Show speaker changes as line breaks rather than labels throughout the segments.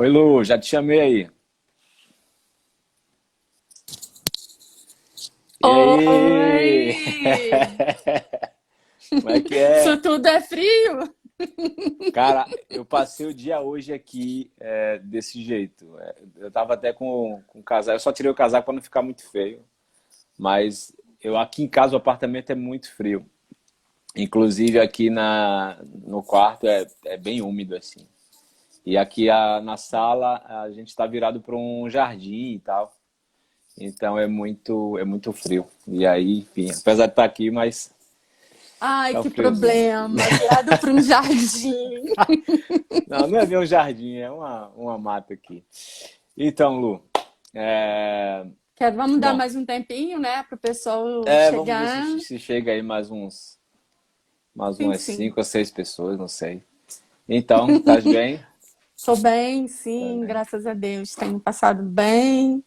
Oi, Lu, já te chamei aí. E
Oi!
Como é que é?
Isso tudo é frio?
Cara, eu passei o dia hoje aqui é, desse jeito. É, eu tava até com, com o casaco, eu só tirei o casaco para não ficar muito feio. Mas eu aqui em casa o apartamento é muito frio. Inclusive aqui na, no quarto é, é bem úmido assim. E aqui a, na sala a gente está virado para um jardim e tal. Então é muito é muito frio. E aí, enfim, apesar de estar aqui, mas
Ai,
tá
que
friozinho.
problema. Virado para um jardim.
Não, não é bem um jardim, é uma, uma mata aqui. Então, Lu, é,
Quero, vamos dar
bom,
mais um tempinho, né, para o pessoal
é, vamos ver
chegar.
se, se chega aí mais uns, mais
Sim,
umas
sim.
cinco ou seis pessoas, não sei. Então, estás bem?
Estou bem, sim,
bem.
graças a Deus. Tenho passado bem.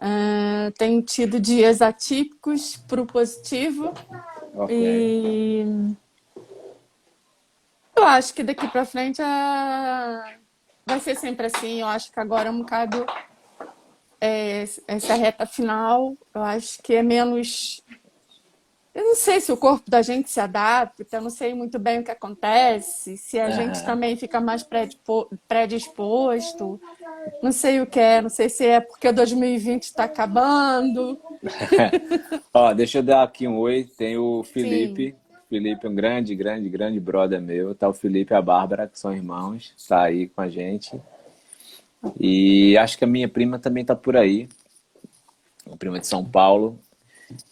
Ah, tenho tido dias atípicos para o positivo.
ok.
E eu acho que daqui para frente ah, vai ser sempre assim. Eu acho que agora é um bocado é, essa reta final. Eu acho que é menos. Eu não sei se o corpo da gente se adapta, eu não sei muito bem o que acontece, se a gente
Aham.
também fica mais predispo- predisposto. Não sei o que é, não sei se é porque 2020 está acabando.
Ó, deixa eu dar aqui um oi. Tem o
Sim.
Felipe. Felipe é um grande, grande, grande brother meu. Tá o Felipe e a Bárbara, que são irmãos. Tá aí com a gente. E acho que a minha prima também tá por aí. Uma prima de São Paulo.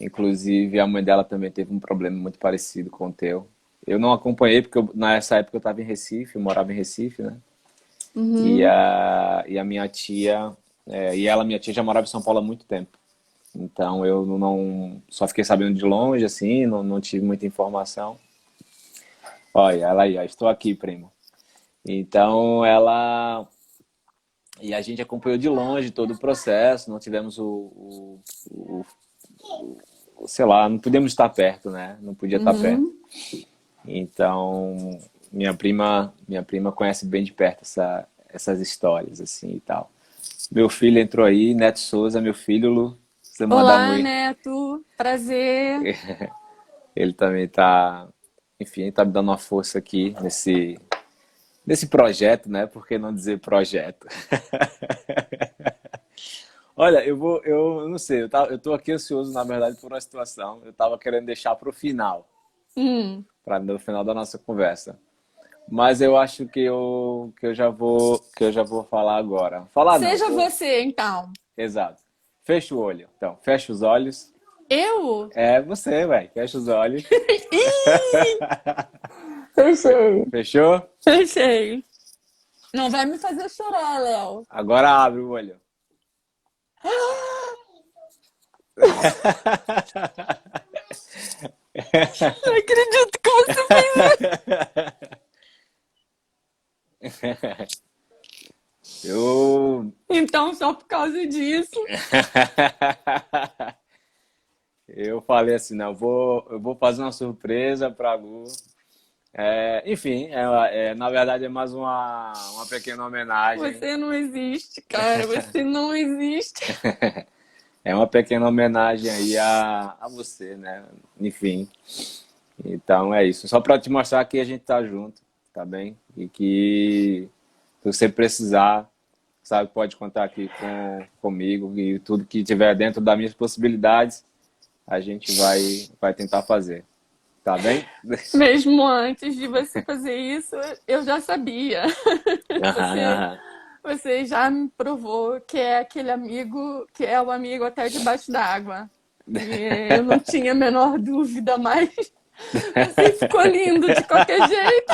Inclusive, a mãe dela também teve um problema muito parecido com o teu. Eu não acompanhei, porque eu- nessa época eu estava em Recife, eu morava em Recife, né? E
Uhum.
a, e a minha tia, é, e ela, minha tia, já morava em São Paulo há muito tempo. Então eu não, só fiquei sabendo de longe, assim, não, não tive muita informação. Olha, ela aí, ó, estou aqui, primo. Então ela, e a gente acompanhou de longe todo o processo, não tivemos o, o- o- sei lá, não podíamos estar perto, né? Não podia estar perto.
Uhum.
Então, minha prima, minha prima conhece bem de perto essa, essas histórias, assim, e tal. Meu filho entrou aí, Neto Souza, meu filho, Lu,
Olá,
muito.
Neto. Prazer.
Ele também tá, enfim, tá me dando uma força aqui nesse, nesse projeto, né? Por que não dizer projeto? Olha, eu vou, eu, não sei, eu, tá, eu tô aqui ansioso, na verdade, por uma situação. Eu tava querendo deixar pro final,
Hum.
para no final da nossa conversa. Mas eu acho que eu, que eu já vou, que eu já vou falar agora. Falar não,
Seja
vou-
você, então.
exato. Fecha o olho. Então, fecha os olhos.
Eu?
É você, velho. Fecha os olhos.
Fechei.
Fechou?
Fechei. Não vai me fazer chorar, Léo.
Agora abre o olho.
Não acredito que você fez.
Eu
Então, só por causa disso.
eu falei assim, não, eu vou eu vou fazer uma surpresa para Lu. É, enfim, é, é, na verdade é mais uma uma pequena homenagem.
Você não existe, cara. Você não existe.
É uma pequena homenagem aí a, a você, né? Enfim. Então é isso. Só para te mostrar que a gente tá junto, tá bem? E que se você precisar, sabe, pode contar aqui com, comigo e tudo que tiver dentro das minhas possibilidades, a gente vai, vai tentar fazer. Tá bem?
Mesmo antes de você fazer isso, eu já sabia.
Aham,
Você, você já me provou que é aquele amigo que é o amigo até debaixo d'água. Eu não tinha a menor dúvida, mas você ficou lindo de qualquer jeito.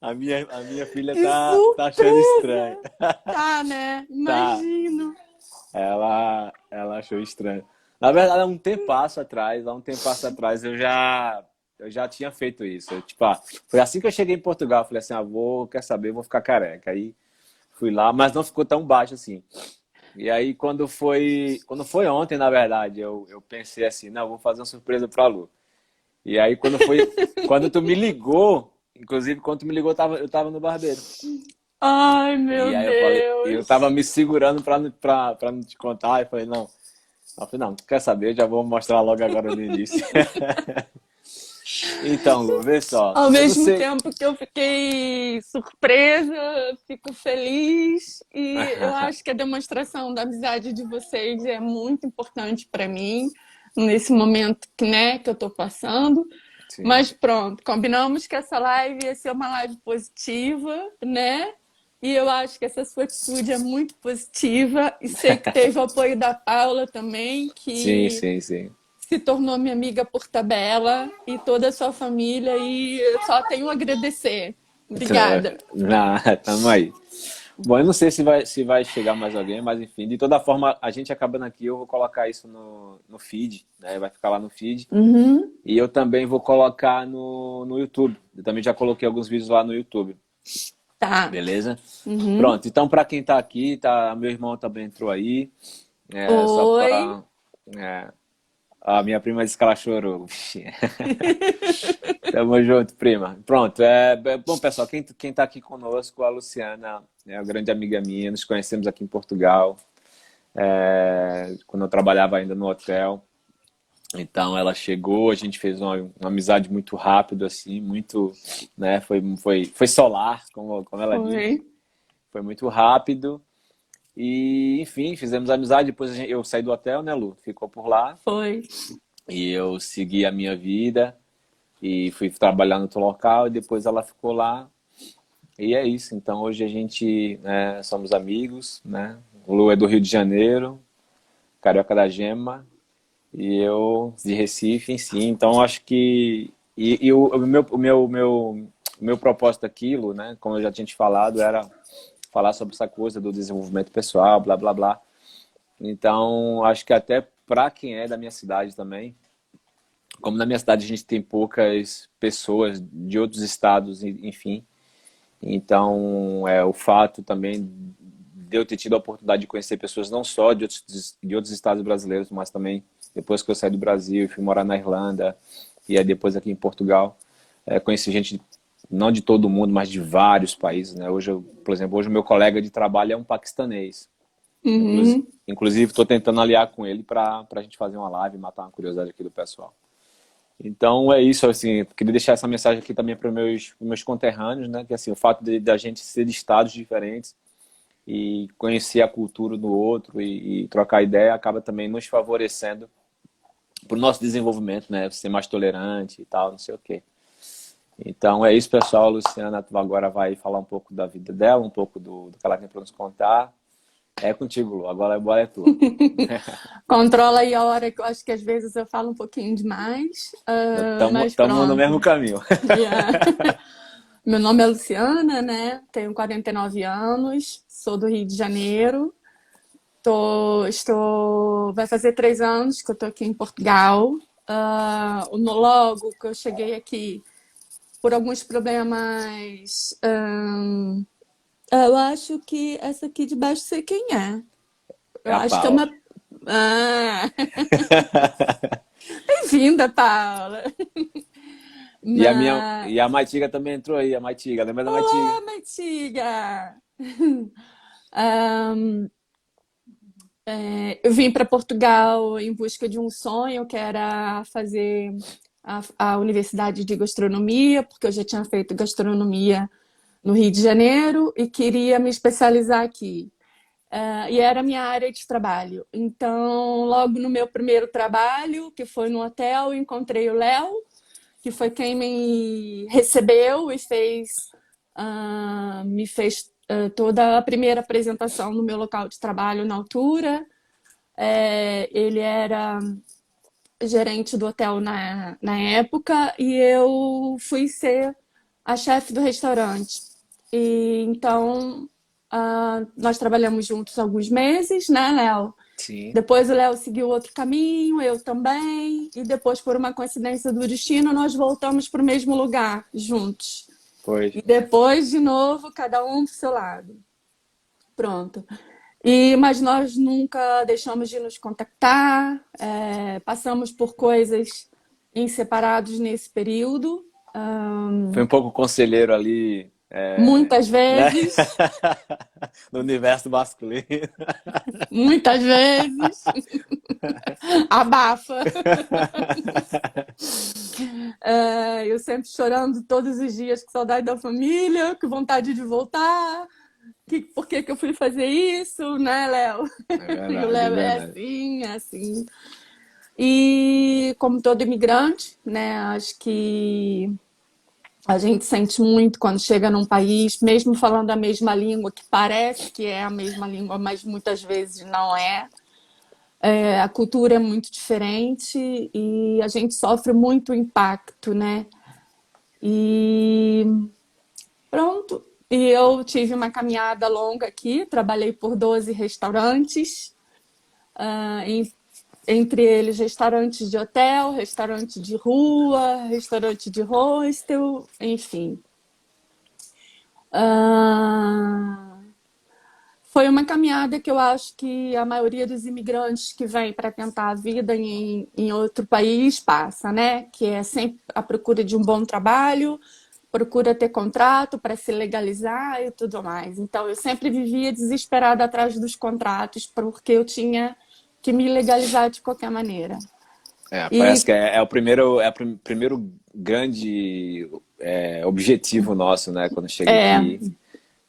A minha, a minha filha tá, tá achando estranho.
Tá, né?
Tá.
Imagino.
Ela, ela achou estranho. Na verdade, há um tempasso atrás, há um tempasso atrás, eu já, eu já tinha feito isso. Eu, tipo, ah, foi assim que eu cheguei em Portugal, eu falei assim, ah, vou, quer saber, vou ficar careca. Aí fui lá, mas não ficou tão baixo assim. E aí, quando foi, quando foi ontem, na verdade, eu, eu pensei assim, não, vou fazer uma surpresa pra Lu. E aí, quando foi, quando tu me ligou, inclusive, quando tu me ligou, eu tava, eu tava no barbeiro.
Ai, meu
e aí
Deus.
Eu, falei, eu tava me segurando pra, pra, pra não te contar. E falei, não. Eu falei, não, quer saber? Já vou mostrar logo agora no início. então, Lu, vê só.
Ao mesmo
Você...
tempo que eu fiquei surpresa, fico feliz e eu acho que a demonstração da amizade de vocês é muito importante para mim nesse momento que, né, que eu estou passando. Sim. Mas pronto, combinamos que essa live ia ser uma live positiva, né? E eu acho que essa sua atitude é muito positiva. E sei que teve o apoio da Paula também, que
sim, sim, sim.
se tornou minha amiga por tabela, e toda a sua família. E eu só tenho a agradecer. Obrigada.
Ah, tamo aí. Bom, eu não sei se vai, se vai chegar mais alguém, mas enfim, de toda forma, a gente acabando aqui, eu vou colocar isso no, no feed, né? Vai ficar lá no feed.
Uhum.
E eu também vou colocar no, no YouTube. Eu também já coloquei alguns vídeos lá no YouTube.
Tá.
Beleza?
Uhum.
Pronto, então para quem tá aqui, tá, meu irmão também entrou aí.
É, Oi. Pra,
é, a minha prima disse que ela chorou. Tamo junto, prima. Pronto. É, bom, pessoal, quem, quem tá aqui conosco, a Luciana, é uma grande amiga minha. Nos conhecemos aqui em Portugal, é, quando eu trabalhava ainda no hotel. Então ela chegou, a gente fez uma, uma amizade muito rápido, assim, muito, né? Foi, foi, foi solar, como, como ela
foi.
disse. Foi muito rápido. E, enfim, fizemos amizade. Depois eu saí do hotel, né, Lu? Ficou por lá.
Foi.
E eu segui a minha vida e fui trabalhar no outro local. E depois ela ficou lá. E é isso. Então hoje a gente né, somos amigos, né? O Lu é do Rio de Janeiro, Carioca da Gema e eu de Recife em si. Então acho que e, e o, o, meu o meu meu meu propósito aquilo, né, como eu já tinha te falado, era falar sobre essa coisa do desenvolvimento pessoal, blá blá blá. Então acho que até para quem é da minha cidade também, como na minha cidade a gente tem poucas pessoas de outros estados, enfim. Então, é o fato também de eu ter tido a oportunidade de conhecer pessoas não só de outros, de outros estados brasileiros, mas também depois que eu saí do Brasil, fui morar na Irlanda e aí depois aqui em Portugal, é, conheci gente não de todo mundo, mas de vários países, né? Hoje, eu, por exemplo, hoje o meu colega de trabalho é um paquistanês.
Uhum.
Inclusive, estou tentando aliar com ele para a gente fazer uma live, matar uma curiosidade aqui do pessoal. Então é isso, assim, queria deixar essa mensagem aqui também para meus meus conterrâneos, né? Que assim, o fato de da gente ser de estados diferentes e conhecer a cultura do outro e, e trocar ideia acaba também nos favorecendo para o nosso desenvolvimento, né? Ser mais tolerante e tal, não sei o quê. Então é isso, pessoal. A Luciana agora vai falar um pouco da vida dela, um pouco do, do que ela tem para nos contar. É contigo, Lu. Agora a bola é tua.
Controla aí a hora que eu acho que às vezes eu falo um pouquinho demais. Estamos
uh, no mesmo caminho.
Yeah. Meu nome é Luciana, né? Tenho 49 anos, sou do Rio de Janeiro. Tô, estou, vai fazer três anos que eu estou aqui em Portugal. Uh, logo que eu cheguei aqui, por alguns problemas, um, eu acho que essa aqui de baixo sei quem é. Eu
é
acho que é uma. Ah. Bem-vinda, Paula.
Mas... E a minha e a Maitiga também entrou aí, a Maitiga, lembra da?
Olá, Maitiga! um, é, eu vim para Portugal em busca de um sonho, que era fazer a, a, Universidade de Gastronomia, porque eu já tinha feito gastronomia no Rio de Janeiro e queria me especializar aqui. Uh, e era a minha área de trabalho. Então, logo no meu primeiro trabalho, que foi no hotel, encontrei o Léo, que foi quem me recebeu e fez, uh, me fez toda a primeira apresentação no meu local de trabalho na altura. É, ele era gerente do hotel na, na época e eu fui ser a chefe do restaurante. E então uh, nós trabalhamos juntos alguns meses, né, Léo?
Sim.
Depois o Léo seguiu outro caminho, eu também, e depois, por uma coincidência do destino, nós voltamos para o mesmo lugar juntos.
Foi.
E depois, de novo, cada um para o seu lado. Pronto. E, mas nós nunca deixamos de nos contactar, é, passamos por coisas em separados nesse período. Um...
Foi um pouco conselheiro ali
É, Muitas né? vezes. Né?
no universo masculino.
Muitas vezes. Abafa. É, eu sempre chorando todos os dias com saudade da família, com vontade de voltar. Que, por que, que eu fui fazer isso, né, Léo? É e o Léo é, é assim, é assim. E como todo imigrante, né, acho que a gente sente muito quando chega num país, mesmo falando a mesma língua, que parece que é a mesma língua, mas muitas vezes não é. é a cultura é muito diferente e a gente sofre muito impacto, né? E pronto. E eu tive uma caminhada longa aqui, trabalhei por 12 restaurantes, uh, em entre eles restaurantes de hotel, restaurante de rua, restaurante de hostel, enfim. Uh, foi uma caminhada que eu acho que a maioria dos imigrantes que vem para tentar a vida em, em outro país passa, né? Que é sempre a procura de um bom trabalho, procura ter contrato para se legalizar e tudo mais. Então, eu sempre vivia desesperada atrás dos contratos, porque eu tinha que me legalizar de qualquer maneira.
É, parece e... que é, é, o primeiro, é o primeiro grande é, objetivo nosso, né? Quando chega é, aqui,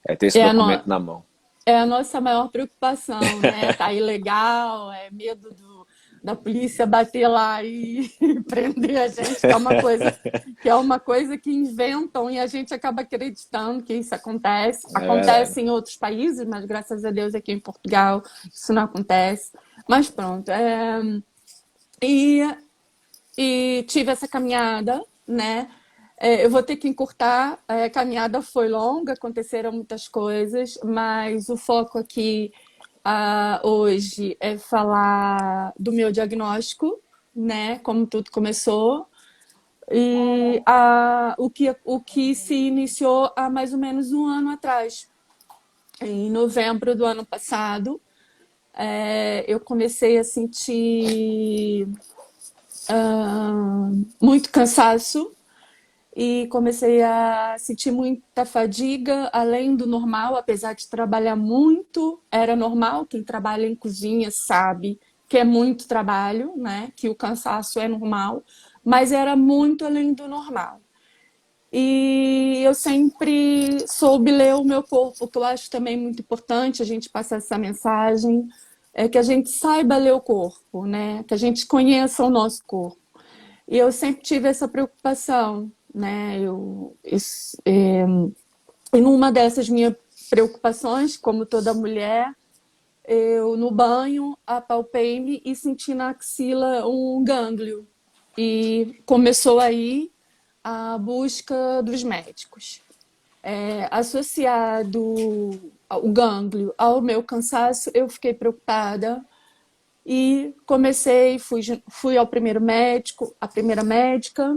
é ter esse é documento no... na mão.
É a nossa maior preocupação, né? Tá ilegal, é medo do, da polícia bater lá e prender a gente, que é uma coisa que é uma coisa que inventam e a gente acaba acreditando que isso acontece. É acontece em outros países, mas graças a Deus aqui em Portugal isso não acontece. Mas pronto. É... E, e tive essa caminhada, né? É, eu vou ter que encurtar. É, a caminhada foi longa, aconteceram muitas coisas, mas o foco aqui uh, hoje é falar do meu diagnóstico, né? Como tudo começou. E uh, o, que, o que se iniciou há mais ou menos um ano atrás. Em novembro do ano passado, é, eu comecei a sentir uh, muito cansaço e comecei a sentir muita fadiga além do normal, apesar de trabalhar muito, era normal, quem trabalha em cozinha sabe que é muito trabalho, né? Que o cansaço é normal, mas era muito além do normal. E eu sempre soube ler o meu corpo, que eu acho também muito importante a gente passar essa mensagem é que a gente saiba ler o corpo, né? Que a gente conheça o nosso corpo. E eu sempre tive essa preocupação, né? Eu, isso, é, e numa dessas minhas preocupações, como toda mulher, eu no banho apalpei-me e senti na axila um gânglio. E começou aí a busca dos médicos. É, associado o gânglio ao meu cansaço, eu fiquei preocupada e comecei, fui, fui ao primeiro médico, a primeira médica,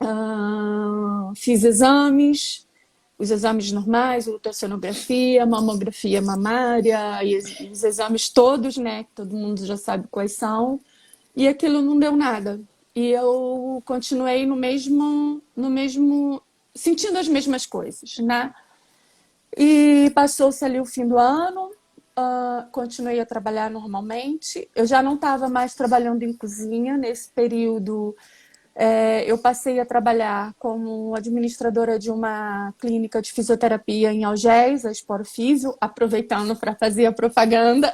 uh, fiz exames, os exames normais, ultrassonografia, mamografia mamária, e os exames todos, né, que todo mundo já sabe quais são, e aquilo não deu nada. E eu continuei no mesmo, no mesmo, sentindo as mesmas coisas, né? E passou-se ali o fim do ano, uh, continuei a trabalhar normalmente. Eu já não estava mais trabalhando em cozinha nesse período. É, eu passei a trabalhar como administradora de uma clínica de fisioterapia em Algés, a Esporofísio, aproveitando para fazer a propaganda.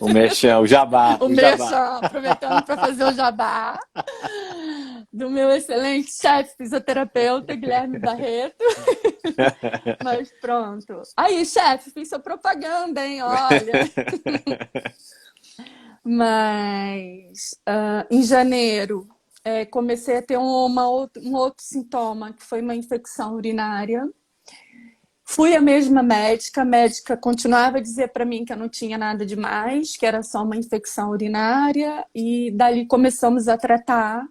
O mexão, o jabá.
O, o mexão, aproveitando para fazer o jabá do meu excelente chefe fisioterapeuta, Guilherme Barreto. Mas pronto. Aí, chefe, fiz sua propaganda, hein? Olha. Mas uh, em janeiro é, comecei a ter uma, um outro sintoma, que foi uma infecção urinária. Fui a mesma médica, a médica continuava a dizer para mim que eu não tinha nada demais, que era só uma infecção urinária, e dali começamos a tratar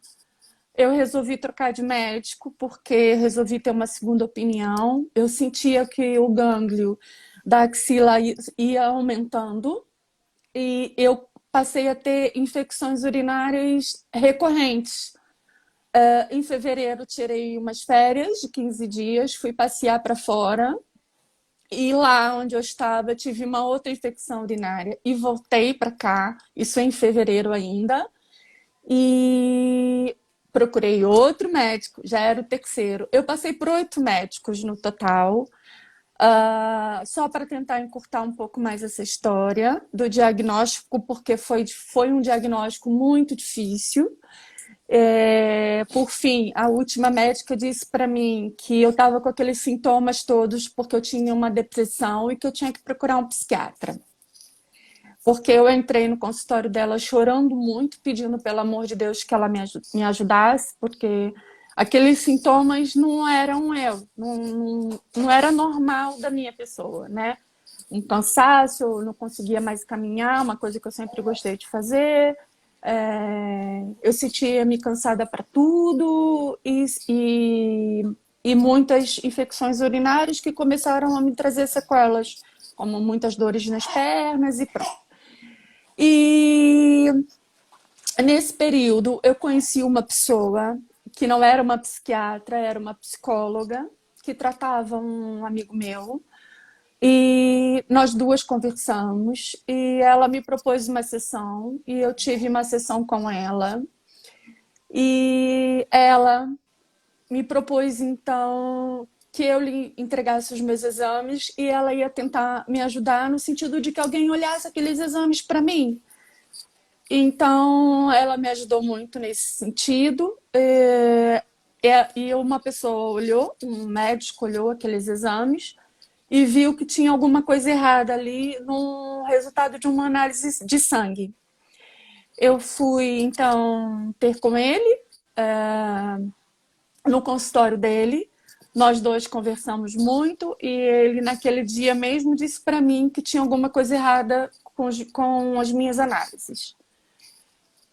eu resolvi trocar de médico porque resolvi ter uma segunda opinião. Eu sentia que o gânglio da axila ia aumentando e eu passei a ter infecções urinárias recorrentes. Uh, em fevereiro, tirei umas férias de 15 dias, fui passear para fora. E lá onde eu estava, tive uma outra infecção urinária e voltei para cá, isso em fevereiro ainda. E procurei outro médico, já era o terceiro. Eu passei por oito médicos no total, uh, só para tentar encurtar um pouco mais essa história do diagnóstico, porque foi, foi um diagnóstico muito difícil. É, por fim, a última médica disse para mim que eu estava com aqueles sintomas todos porque eu tinha uma depressão e que eu tinha que procurar um psiquiatra. Porque eu entrei no consultório dela chorando muito, pedindo pelo amor de Deus que ela me, me ajudasse, porque aqueles sintomas não eram eu, não, não, era normal da minha pessoa, né? Um cansaço, não conseguia mais caminhar, uma coisa que eu sempre gostei de fazer é, eu sentia-me cansada para tudo e, e, e, muitas infecções urinárias que começaram a me trazer sequelas, como muitas dores nas pernas e pronto. E nesse período eu conheci uma pessoa que não era uma psiquiatra, era uma psicóloga que tratava um amigo meu e nós duas conversamos e ela me propôs uma sessão e eu tive uma sessão com ela. E ela me propôs então que eu lhe entregasse os meus exames e ela ia tentar me ajudar no sentido de que alguém olhasse aqueles exames para mim. Então, ela me ajudou muito nesse sentido. E uma pessoa olhou, um médico olhou aqueles exames e viu que tinha alguma coisa errada ali no resultado de uma análise de sangue. Eu fui, então, ter com ele é, no consultório dele. Nós dois conversamos muito e ele, naquele dia mesmo, disse para mim que tinha alguma coisa errada com, com as minhas análises.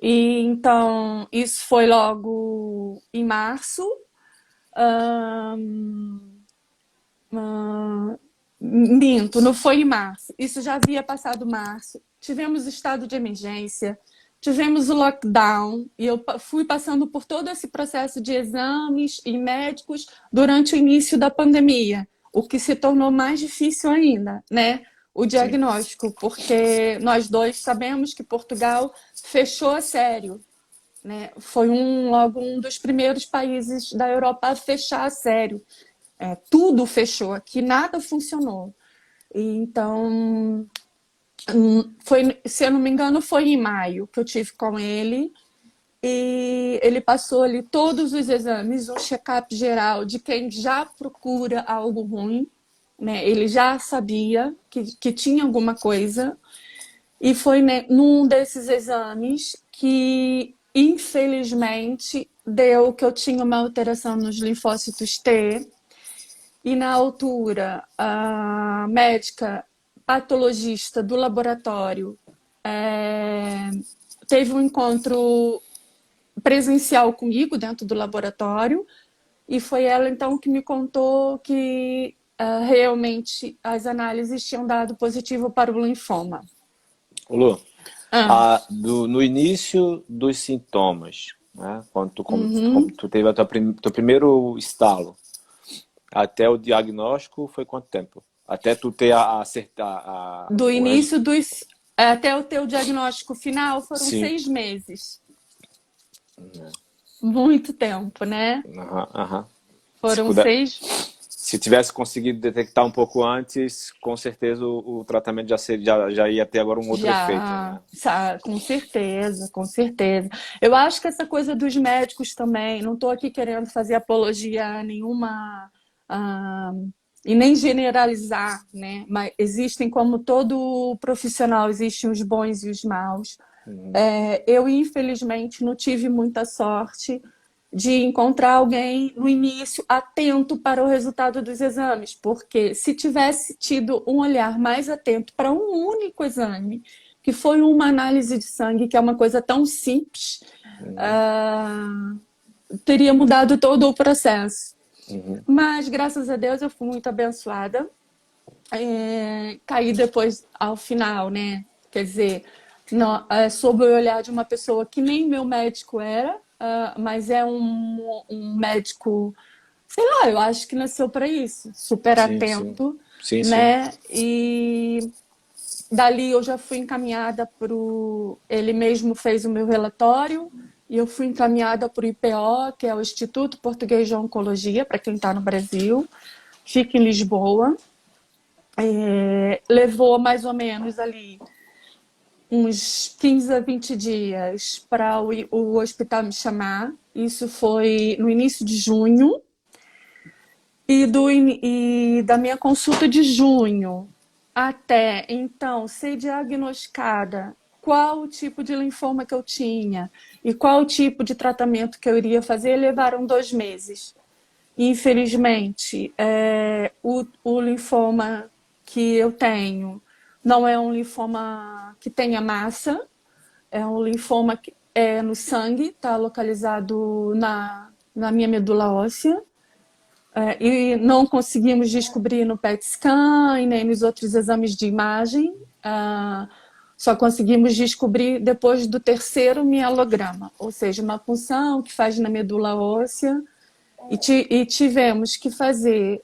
E então, isso foi logo em março. Um, um, Minto, não foi em março. Isso já havia passado março. Tivemos estado de emergência, tivemos o lockdown e eu fui passando por todo esse processo de exames e médicos durante o início da pandemia, o que se tornou mais difícil ainda, né? O diagnóstico, Sim. porque nós dois sabemos que Portugal fechou a sério, né? Foi um logo um dos primeiros países da Europa a fechar a sério. É, tudo fechou aqui, nada funcionou. Então, hum, foi, se eu não me engano, foi em maio que eu tive com ele. E ele passou ali todos os exames, um check-up geral de quem já procura algo ruim. Né? Ele já sabia que, que tinha alguma coisa. E foi né, num desses exames que, infelizmente, deu que eu tinha uma alteração nos linfócitos T e na altura, a médica patologista do laboratório é, teve um encontro presencial comigo dentro do laboratório e foi ela então que me contou que uh, realmente as análises tinham dado positivo para o linfoma.
Lu, ah. do, no início dos sintomas, né, quando tu, uhum. tu teve o teu primeiro estalo, até o diagnóstico foi quanto tempo? Até tu ter a acertar a,
Do início dos. Até o teu diagnóstico final foram Sim. seis meses. Uhum. Muito tempo, né?
Uhum, uhum.
Foram se puder, seis.
Se tivesse conseguido detectar um pouco antes, com certeza o, o tratamento já, seria, já, já ia ter agora um outro já, efeito. Né?
Com certeza, com certeza. Eu acho que essa coisa dos médicos também, não estou aqui querendo fazer apologia a nenhuma ah, e nem generalizar, né? Mas existem, como todo profissional, existem os bons e os maus. Uhum. É, eu, infelizmente, não tive muita sorte de encontrar alguém no início atento para o resultado dos exames, porque se tivesse tido um olhar mais atento para um único exame, que foi uma análise de sangue, que é uma coisa tão simples, uhum. uh, teria mudado todo o processo. Uhum. Mas, graças a Deus, eu fui muito abençoada. É, caí depois ao final, né? Quer dizer, no, é, sob o olhar de uma pessoa que nem meu médico era, uh, mas é um, um médico, sei lá, eu acho que nasceu para isso, super sim, atento, sim. Sim, né? E dali eu já fui encaminhada para o. Ele mesmo fez o meu relatório e eu fui encaminhada para o IPO, que é o Instituto Português de Oncologia, para quem está no Brasil, fica em Lisboa. É, levou mais ou menos ali uns 15 a 20 dias para o, o hospital me chamar. Isso foi no início de junho. E, do, e da minha consulta de junho até então ser diagnosticada qual o tipo de linfoma que eu tinha e qual o tipo de tratamento que eu iria fazer, levaram dois meses. Infelizmente, é, o, o linfoma que eu tenho não é um linfoma que tenha massa, é um linfoma que é no sangue, está localizado na, na minha medula óssea. É, e não conseguimos descobrir no PET scan e nem nos outros exames de imagem. Ah, só conseguimos descobrir depois do terceiro mielograma, ou seja, uma punção que faz na medula óssea. E, e tivemos que fazer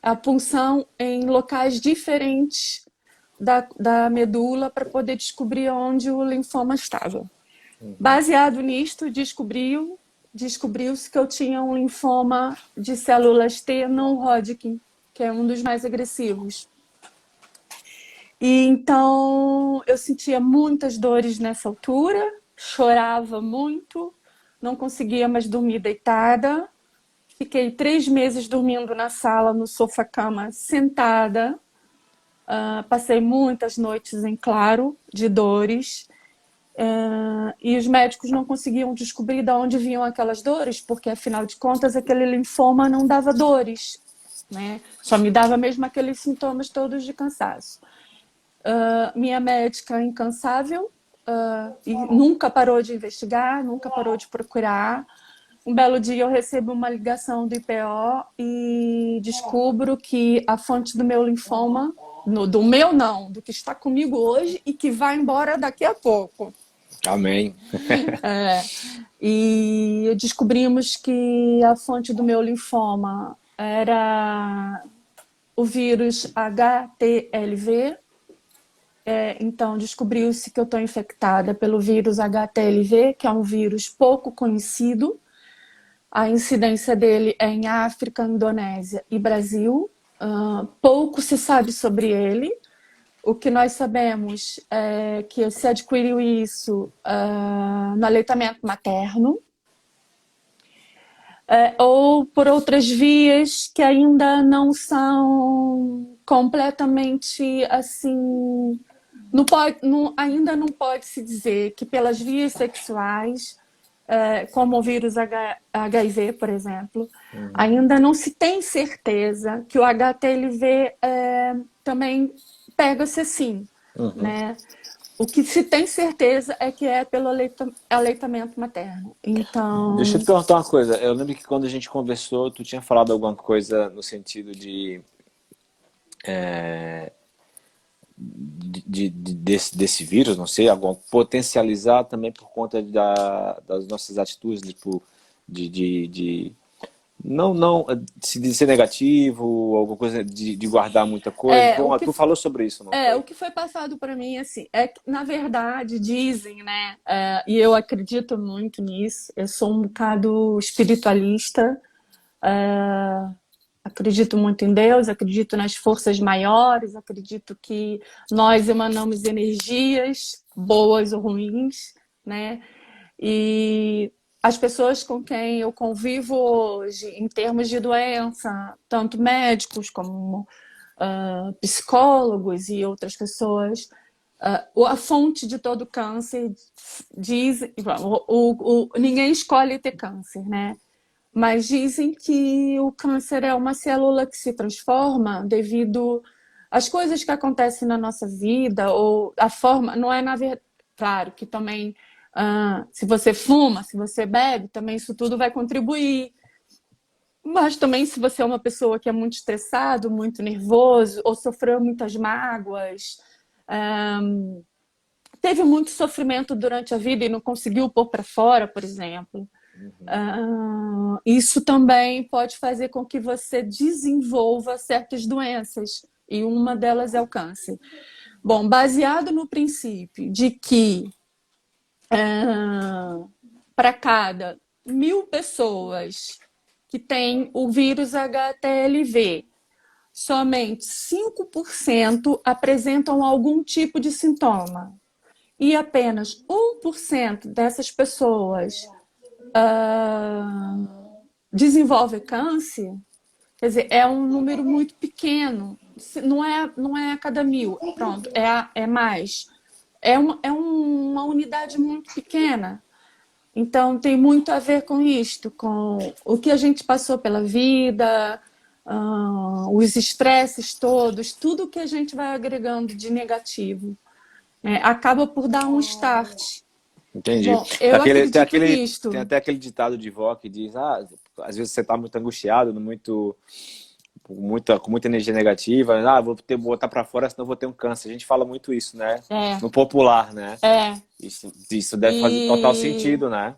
a punção em locais diferentes da, da medula para poder descobrir onde o linfoma estava. Uhum. Baseado nisto, descobriu descobriu-se que eu tinha um linfoma de células T não Hodgkin, que é um dos mais agressivos. E então eu sentia muitas dores nessa altura, chorava muito, não conseguia mais dormir deitada. Fiquei três meses dormindo na sala, no sofá-cama, sentada. Uh, passei muitas noites em claro de dores. Uh, e os médicos não conseguiam descobrir de onde vinham aquelas dores, porque afinal de contas aquele linfoma não dava dores, né? Só me dava mesmo aqueles sintomas todos de cansaço. Uh, minha médica incansável e nunca parou de investigar, nunca parou de procurar. Um belo dia eu recebo uma ligação do IPO e descubro que a fonte do meu linfoma, no, do meu não, do que está comigo hoje e que vai embora daqui a pouco.
Amém.
é, e descobrimos que a fonte do meu linfoma era o vírus HTLV. É, então, descobriu-se que eu estou infectada pelo vírus HTLV, que é um vírus pouco conhecido, a incidência dele é em África, Indonésia e Brasil. Uh, pouco se sabe sobre ele. O que nós sabemos é que se adquiriu isso uh, no aleitamento materno, é, ou por outras vias que ainda não são completamente assim. Não pode, não, ainda não pode se dizer que pelas vias sexuais é, como o vírus HIV, por exemplo, uhum. ainda não se tem certeza que o HTLV é, também pega-se assim, uhum. né? O que se tem certeza é que é pelo aleitamento materno. Então.
Deixa eu te perguntar uma coisa. Eu lembro que quando a gente conversou, tu tinha falado alguma coisa no sentido de. É, de, de, desse, desse vírus, não sei, algum, potencializar também por conta da, das nossas atitudes tipo, de, de, de não não se ser negativo, alguma coisa de, de guardar muita coisa. É, Bom, tu falou sobre isso, não?
É, foi? o que foi passado para mim assim, é que na verdade dizem, né? É, e eu acredito muito nisso. Eu sou um bocado espiritualista. É, acredito muito em Deus, acredito nas forças maiores, acredito que nós emanamos energias boas ou ruins, né? E as pessoas com quem eu convivo hoje, em termos de doença, tanto médicos como uh, psicólogos e outras pessoas, uh, a fonte de todo câncer diz, o, o, o, ninguém escolhe ter câncer, né? Mas dizem que o câncer é uma célula que se transforma devido às coisas que acontecem na nossa vida, ou a forma, não é na verdade, claro que também, ah, se você fuma, se você bebe, também isso tudo vai contribuir. Mas também se você é uma pessoa que é muito estressado, muito nervoso, ou sofreu muitas mágoas, teve muito sofrimento durante a vida e não conseguiu pôr para fora, por exemplo Uh, isso também pode fazer com que você desenvolva certas doenças, e uma delas é o câncer. Bom, baseado no princípio de que uh, para cada mil pessoas que têm o vírus HTLV, somente 5% apresentam algum tipo de sintoma. E apenas 1% dessas pessoas uh, desenvolve câncer, quer dizer, é um número muito pequeno. Não é, não é a cada mil, pronto, é, é mais. É uma, é uma unidade muito pequena. Então, tem muito a ver com isto, com o que a gente passou pela vida, uh, os estresses todos, tudo que a gente vai agregando de negativo, né, acaba por dar um start.
Entendi. Bom, aquele, tem, aquele, tem até aquele ditado de vó que diz, ah, às vezes você está muito angustiado, muito, muita, com muita energia negativa, ah, vou ter botar para fora, senão vou ter um câncer. A gente fala muito isso, né? É. No popular, né?
É.
Isso, isso deve fazer e... total sentido, né?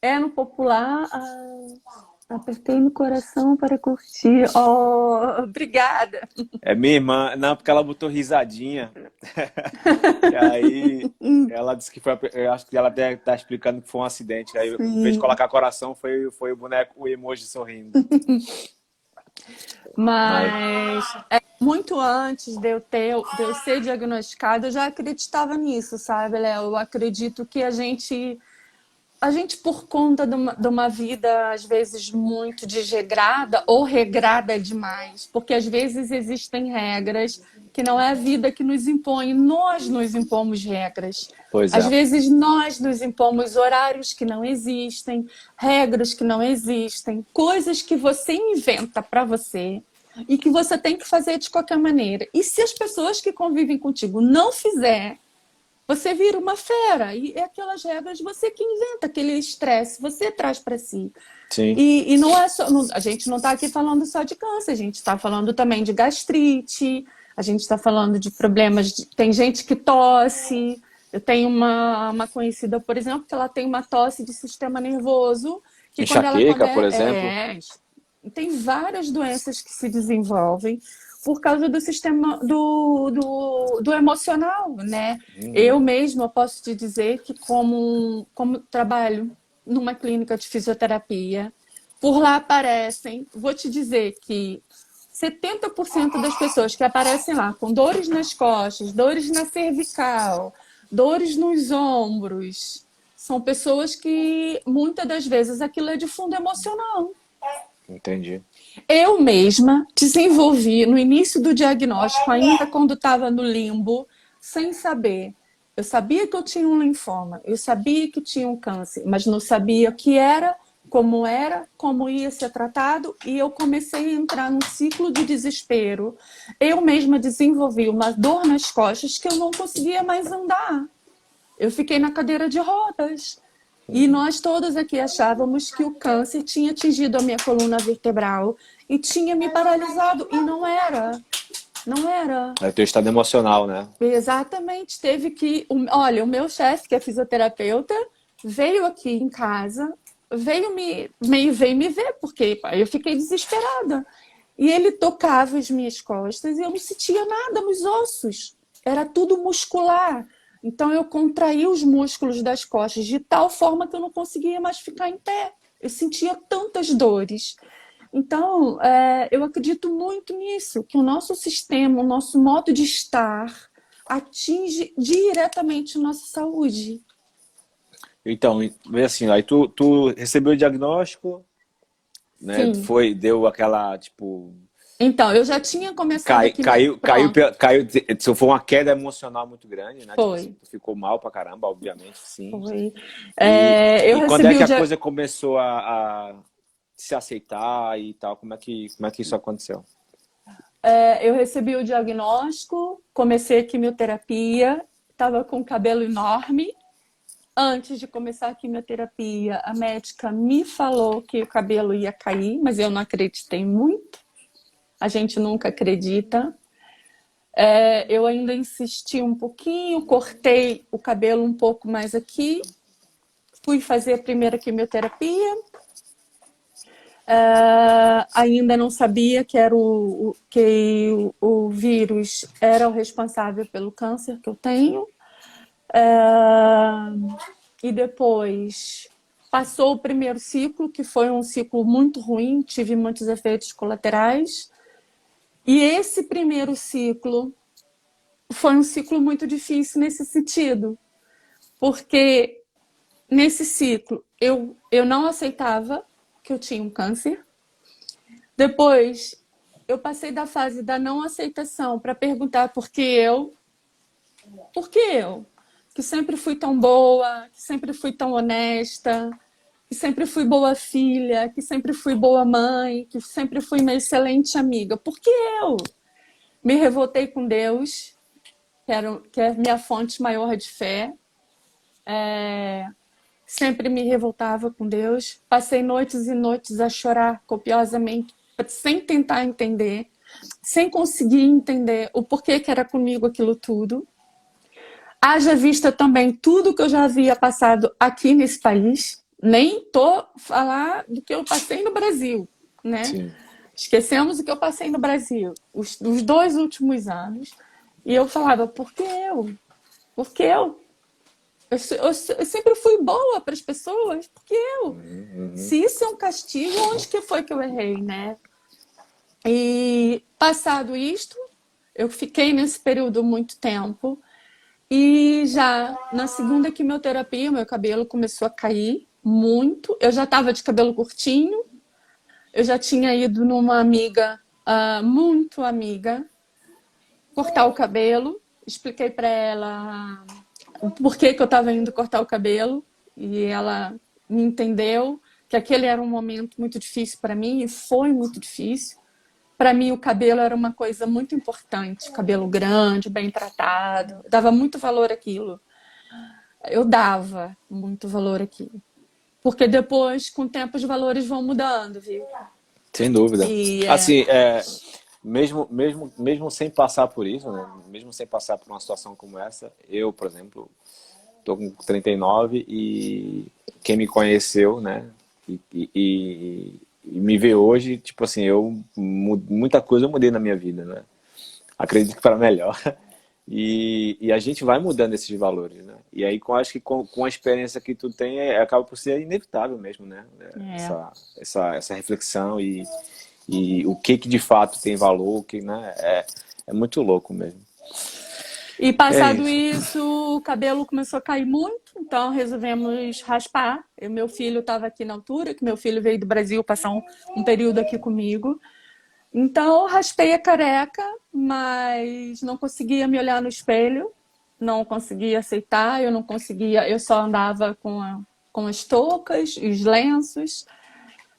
É, no popular, ah, Apertei no coração para curtir. Oh, obrigada.
É minha irmã. Não, porque ela botou risadinha. e aí ela disse que foi. Eu acho que ela estar tá explicando que foi um acidente. Aí, Sim. em vez de colocar coração, foi, foi o boneco, o emoji sorrindo.
Mas é, muito antes de eu, ter, de eu ser diagnosticada, eu já acreditava nisso, sabe, Léo? Eu acredito que a gente a gente, por conta de uma, de uma, vida, às vezes, muito desregrada ou regrada demais, porque às vezes existem regras que não é a vida que nos impõe, nós nos impomos regras.
Pois
às é. vezes nós nos impomos horários que não existem, regras que não existem, coisas que você inventa para você e que você tem que fazer de qualquer maneira. E se as pessoas que convivem contigo não fizer, você vira uma fera. E é aquelas regras você que inventa, aquele estresse, você traz para si.
Sim.
E, e não é só. Não, a gente não está aqui falando só de câncer, a gente está falando também de gastrite, a gente está falando de problemas. De, tem gente que tosse. Eu tenho uma, uma conhecida, por exemplo, que ela tem uma tosse de sistema nervoso. Que
Enxaqueca, quando ela, é, por exemplo. É,
tem várias doenças que se desenvolvem por causa do sistema do, do, do emocional, né? Uhum. Eu mesma posso te dizer que como, como trabalho numa clínica de fisioterapia, por lá aparecem, vou te dizer que 70% das pessoas que aparecem lá com dores nas costas, dores na cervical, dores nos ombros, são pessoas que muitas das vezes aquilo é de fundo emocional.
Entendi.
Eu mesma desenvolvi no início do diagnóstico, ainda quando estava no limbo, sem saber. Eu sabia que eu tinha um linfoma, eu sabia que tinha um câncer, mas não sabia o que era, como era, como ia ser tratado, e eu comecei a entrar num ciclo de desespero. Eu mesma desenvolvi uma dor nas costas que eu não conseguia mais andar. Eu fiquei na cadeira de rodas. E nós todos aqui achávamos que o câncer tinha atingido a minha coluna vertebral e tinha me paralisado. E não era. Não era.
É o teu estado emocional, né?
Exatamente. Teve que. Olha, o meu chefe, que é fisioterapeuta, veio aqui em casa, veio me, meio veio me ver, porque eu fiquei desesperada. E ele tocava as minhas costas e eu não sentia nada nos ossos. Era tudo muscular. Então eu contraí os músculos das costas de tal forma que eu não conseguia mais ficar em pé. Eu sentia tantas dores. Então, é, eu acredito muito nisso, que o nosso sistema, o nosso modo de estar atinge diretamente nossa saúde.
Então, assim, aí tu, tu recebeu o diagnóstico, né? Sim. Foi, deu aquela, tipo,
então, eu já tinha começado
Cai. Caiu, caiu, caiu, se foi uma queda emocional muito grande, né? Tipo
foi. Tipo,
ficou mal pra caramba, obviamente, sim.
Foi. É,
e, eu e quando é que a dia... coisa começou a, a, se aceitar e tal? Como é que, como é que isso aconteceu?
É, eu recebi o diagnóstico, comecei a quimioterapia, estava com o cabelo enorme. Antes de começar a quimioterapia, a médica me falou que o cabelo ia cair, mas eu não acreditei muito a gente nunca acredita. É, eu ainda insisti um pouquinho, cortei o cabelo um pouco mais aqui, fui fazer a primeira quimioterapia. Uh, ainda não sabia que era o, o que o, o, vírus era o responsável pelo câncer que eu tenho. Uh, e depois passou o primeiro ciclo, que foi um ciclo muito ruim, tive muitos efeitos colaterais. E esse primeiro ciclo foi um ciclo muito difícil nesse sentido, porque nesse ciclo eu, eu não aceitava que eu tinha um câncer. Depois eu passei da fase da não aceitação para perguntar por que eu, por que eu, que sempre fui tão boa, que sempre fui tão honesta, que sempre fui boa filha, que sempre fui boa mãe, que sempre fui uma excelente amiga. Porque eu me revoltei com Deus, que, era, que é minha fonte maior de fé. É, sempre me revoltava com Deus. Passei noites e noites a chorar copiosamente, sem tentar entender, sem conseguir entender o porquê que era comigo aquilo tudo. Haja vista também tudo que eu já havia passado aqui nesse país, nem tô falar do que eu passei no Brasil, né? Sim. Esquecemos o que eu passei no Brasil, os, os dois últimos anos. E eu falava, por que eu? Por que eu? Eu, eu, eu sempre fui boa para as pessoas, por que eu? Uhum. Se isso é um castigo, onde que foi que eu errei, né? E passado isto, eu fiquei nesse período muito tempo. E já na segunda quimioterapia, meu cabelo começou a cair muito. Eu já estava de cabelo curtinho, eu já tinha ido numa amiga, uh, muito amiga, cortar o cabelo. Expliquei para ela o porquê que eu estava indo cortar o cabelo e ela me entendeu que aquele era um momento muito difícil para mim e foi muito difícil. Para mim, o cabelo era uma coisa muito importante, cabelo grande, bem tratado, dava muito valor àquilo. Eu dava muito valor àquilo. Porque depois, com o tempo, os valores vão mudando, viu?
Sem dúvida. E, é... Assim, é, mesmo, mesmo, mesmo sem passar por isso, né? mesmo sem passar por uma situação como essa, eu, por exemplo, estou com 39 e quem me conheceu, né? E, e, e, e, me vê hoje, tipo assim, eu muita coisa eu mudei na minha vida, né? Acredito que para melhor. E, e, a gente vai mudando esses valores, né? E aí, com, acho que com, com a experiência que tu tem, é, acaba por ser inevitável mesmo, né? É. Essa, essa, essa reflexão e, e o que que de fato tem valor, que, né? É, é muito louco mesmo.
E passado é isso. isso. o cabelo começou a cair muito, então resolvemos raspar. E meu filho estava aqui na altura, que meu filho veio do Brasil passar um, um período aqui comigo. Então, raspei a careca, mas não conseguia me olhar no espelho, não conseguia aceitar, eu não conseguia, eu só andava com, a, com as toucas, os lenços.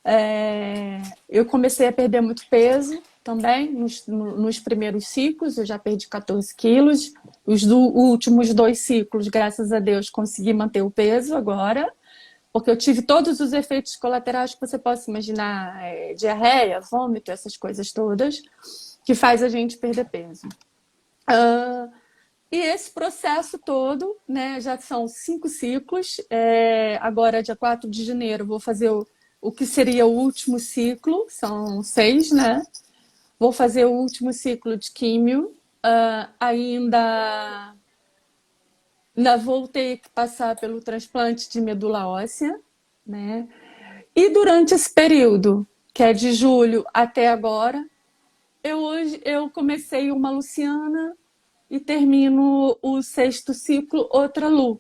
É, eu comecei a perder muito peso também nos, nos primeiros ciclos, eu já perdi 14 quilos. Os do, últimos dois ciclos, graças a Deus, consegui manter o peso agora porque eu tive todos os efeitos colaterais que você possa imaginar, é, diarreia, vômito, essas coisas todas, que faz a gente perder peso. Uh, e esse processo todo, né, já são cinco ciclos, é, agora dia 4 de janeiro vou fazer o, o que seria o último ciclo, são seis, né? Vou fazer o último ciclo de químio, uh, ainda Ainda ter que passar pelo transplante de medula óssea, né? E durante esse período, que é de julho até agora, eu hoje eu comecei uma Luciana e termino o sexto ciclo outra Lu.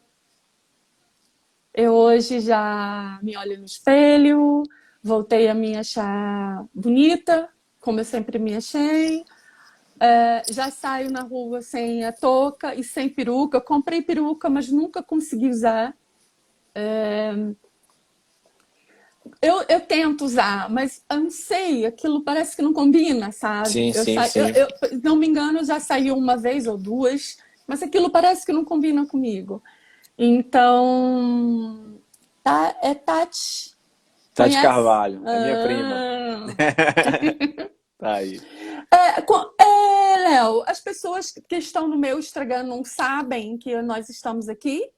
Eu hoje já me olho no espelho, voltei a me achar bonita, como eu sempre me achei. É, já saio na rua sem a touca e sem peruca. Eu comprei peruca, mas nunca consegui usar. É, eu, eu tento usar, mas eu não sei, aquilo parece que não combina, sabe?
Sim,
eu
sim,
sa...
sim.
Eu, eu, não me engano, já saiu uma vez ou duas, mas aquilo parece que não combina comigo. Então, tá, é Tati.
Tati Conhece? Carvalho, é minha ah. prima. tá aí.
É, é, Léo, as pessoas que estão no meu Instagram não sabem que nós estamos aqui?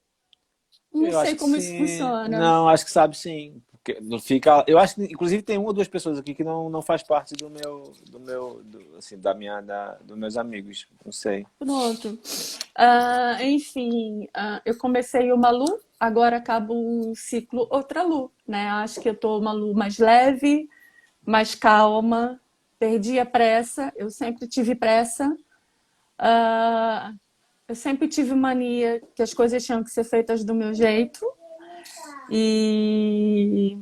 Não eu sei como isso funciona.
Não, acho que sabe sim. Porque não fica. Eu acho que, inclusive, tem uma ou duas pessoas aqui que não, não faz parte do meu, do meu, do, assim, da minha, da, dos meus amigos. Não sei.
Pronto. Uh, enfim, uh, eu comecei uma Lu, agora acabo um ciclo outra Lu, né? Acho que eu tô uma Lu mais leve, mais calma, perdi a pressa. Eu sempre tive pressa. Uh, eu sempre tive mania que as coisas tinham que ser feitas do meu jeito. E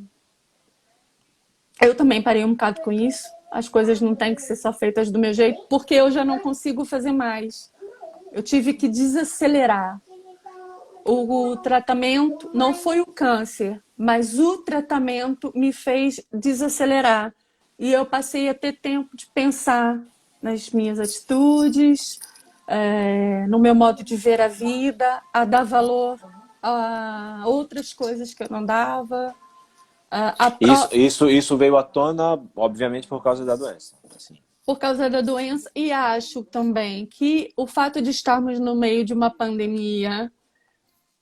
eu também parei um bocado com isso. As coisas não têm que ser só feitas do meu jeito, porque eu já não consigo fazer mais. Eu tive que desacelerar. O, tratamento não foi o câncer, mas o tratamento me fez desacelerar. E eu passei a ter tempo de pensar nas minhas atitudes, é, no meu modo de ver a vida, a dar valor a outras coisas que eu não dava.
Pro... Isso, isso, isso veio à tona, obviamente, por causa da doença. Assim.
Por causa da doença, e acho também que o fato de estarmos no meio de uma pandemia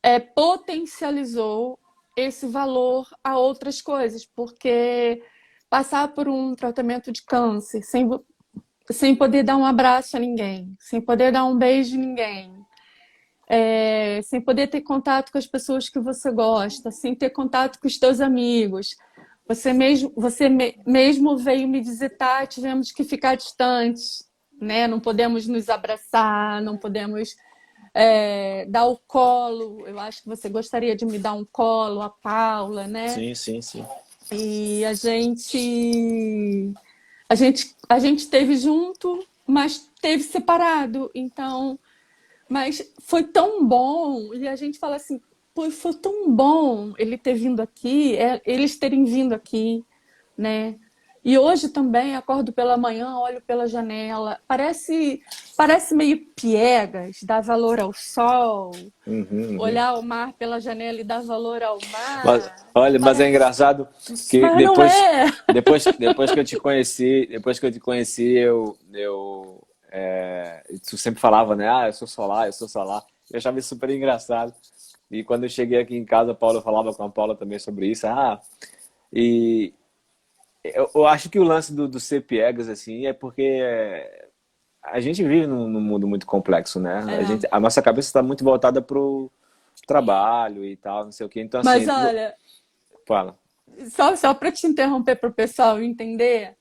é, potencializou esse valor a outras coisas, porque passar por um tratamento de câncer sem, sem poder dar um abraço a ninguém, sem poder dar um beijo a ninguém, é, sem poder ter contato com as pessoas que você gosta, sem ter contato com os seus amigos. Você mesmo, você me, mesmo veio me tá, tivemos que ficar distantes, né? Não podemos nos abraçar, não podemos é, dar o colo. Eu acho que você gostaria de me dar um colo, a Paula, né?
Sim, sim, sim.
E a gente, a gente, a gente teve junto, mas teve separado. Então mas foi tão bom, e a gente fala assim, pô, foi tão bom ele ter vindo aqui, é, eles terem vindo aqui, né? E hoje também acordo pela manhã, olho pela janela, parece parece meio piegas, dar valor ao sol, uhum, uhum. olhar o mar pela janela e dar valor ao mar.
Mas, olha, parece... mas é engraçado que depois, é. depois, depois que eu te conheci, depois que eu te conheci, eu, eu é, tu sempre falava, né? Ah, eu sou solar, eu sou solar. Eu achava isso super engraçado. E quando eu cheguei aqui em casa, a Paula falava com a Paula também sobre isso. Ah, e eu, eu acho que o lance do, do ser piegas, assim, é porque a gente vive num, num mundo muito complexo, né? É. A, gente, a nossa cabeça está muito voltada pro trabalho e tal, não sei o quê. Então,
assim, Mas olha...
Fala.
Só, só para te interromper para o pessoal entender,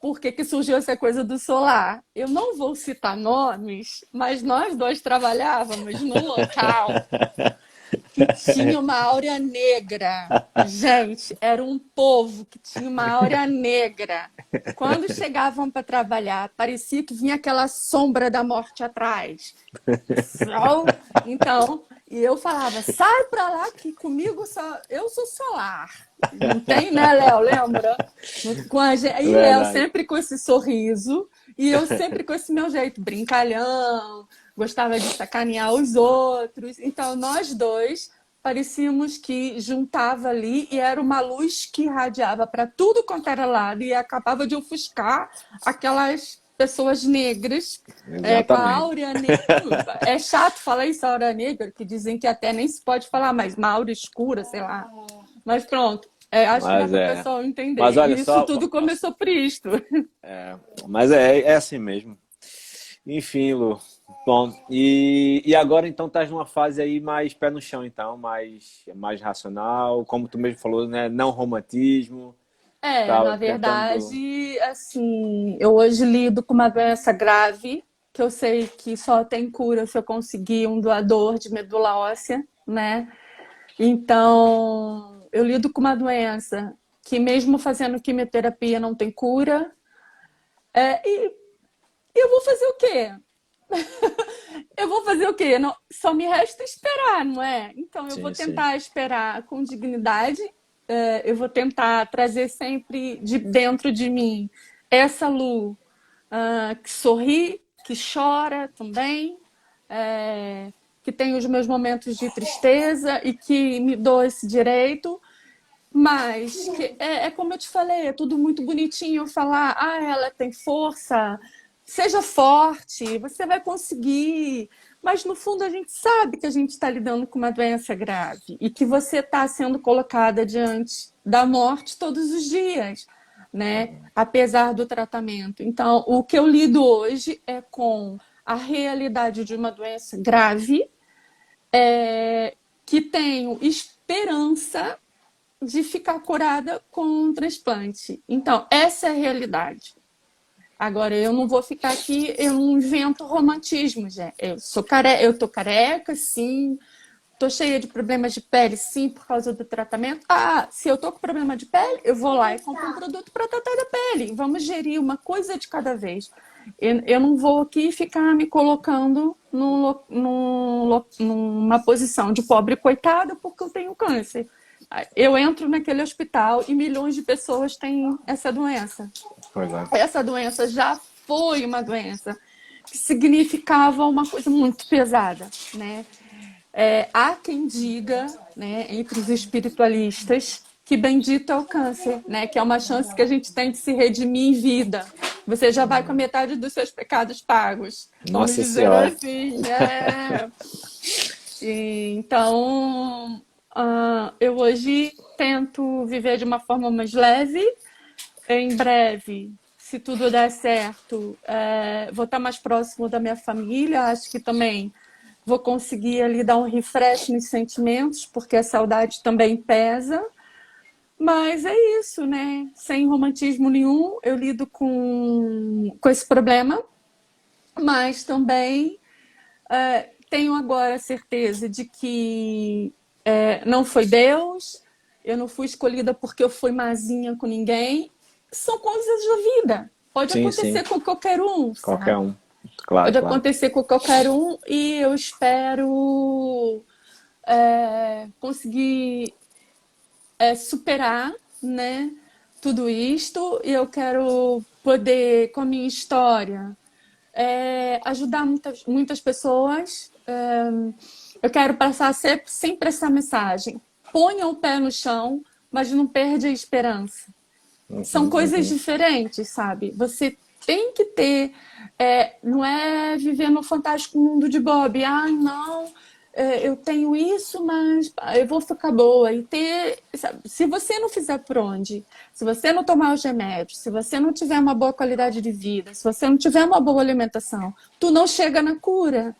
por que, que surgiu essa coisa do solar. Eu não vou citar nomes, mas nós dois trabalhávamos num local que tinha uma áurea negra. Gente, era um povo que tinha uma áurea negra. Quando chegavam para trabalhar, parecia que vinha aquela sombra da morte atrás. Então, e eu falava, sai para lá que comigo só eu sou solar. Não tem, né, Léo? Lembra? Com a gente... E Léo sempre com esse sorriso e eu sempre com esse meu jeito brincalhão, gostava de sacanear os outros. Então, nós dois parecíamos que juntava ali e era uma luz que irradiava para tudo quanto era lado e acabava de ofuscar aquelas pessoas negras é, com a áurea negra. É chato falar isso, áurea negra, que dizem que até nem se pode falar mais, uma áurea escura, sei lá. Mas pronto. É, acho mas que é o pessoal entender. Mas olha, Isso só... tudo começou por isto.
É, mas é, é assim mesmo. Enfim, Lu. Bom, e, e agora então estás numa fase aí mais pé no chão, então, mais, mais racional, como tu mesmo falou, né? Não romantismo.
É, na verdade, tentando... assim, eu hoje lido com uma doença grave, que eu sei que só tem cura se eu conseguir um doador de medula óssea, né? Então, eu lido com uma doença que mesmo fazendo quimioterapia não tem cura. É, e eu vou fazer o quê? eu vou fazer o quê? Não, só me resta esperar, não é? Então eu sim, vou tentar sim. esperar com dignidade. É, eu vou tentar trazer sempre de dentro de mim essa luz uh, que sorri, que chora também, é, que tem os meus momentos de tristeza e que me dou esse direito mas é, é, como eu te falei, é tudo muito bonitinho falar, ah, ela tem força, seja forte, você vai conseguir. mas no fundo a gente sabe que a gente está lidando com uma doença grave e que você está sendo colocada diante da morte todos os dias, né? Apesar do tratamento. Então, o que eu lido hoje é com a realidade de uma doença grave, é, que tenho esperança de ficar curada com um transplante. Então, essa é a realidade. Agora, eu não vou ficar aqui, eu não invento romantismo, já. Eu sou careca, eu tô careca, sim. Tô cheia de problemas de pele, sim, por causa do tratamento. Ah, se eu tô com problema de pele, eu vou lá e compro um produto para tratar da pele. Vamos gerir uma coisa de cada vez. Eu, eu não vou aqui ficar me colocando num, num, numa posição de pobre coitada porque eu tenho câncer. Eu entro naquele hospital e milhões de pessoas têm essa doença. É. Essa doença já foi uma doença que significava uma coisa muito pesada, né? É, há quem diga, né, entre os espiritualistas, que bendito é o câncer, né? Que é uma chance que a gente tem de se redimir em vida. Você já vai com a metade dos seus pecados pagos.
Nossa Senhora.
Assim, é. e, então, uh, eu hoje tento viver de uma forma mais leve, em breve, se tudo der certo, é, vou estar mais próximo da minha família. Acho que também vou conseguir ali dar um refresh nos sentimentos, porque a saudade também pesa. Mas é isso, né? Sem romantismo nenhum, eu lido com, com esse problema, mas também é, tenho agora a certeza de que é, não foi Deus, eu não fui escolhida porque eu fui mazinha com ninguém, são coisas da vida. Pode sim, acontecer sim. com qualquer um.
Qualquer sabe? um. Claro,
Pode
claro.
acontecer com qualquer um e eu espero é, conseguir é, superar né, tudo isto e eu quero poder, com a minha história, é, ajudar muitas, muitas pessoas. Eu quero passar sempre, sempre essa mensagem. Ponha o pé no chão, mas não perde a esperança. São uhum, coisas uhum. diferentes, sabe? Você tem que ter. É, não é viver no fantástico mundo de Bob. Ah, não, é, eu tenho isso, mas eu vou ficar boa. E ter. Sabe? Se você não fizer por onde, se você não tomar os remédios, se você não tiver uma boa qualidade de vida, se você não tiver uma boa alimentação, tu não chega na cura.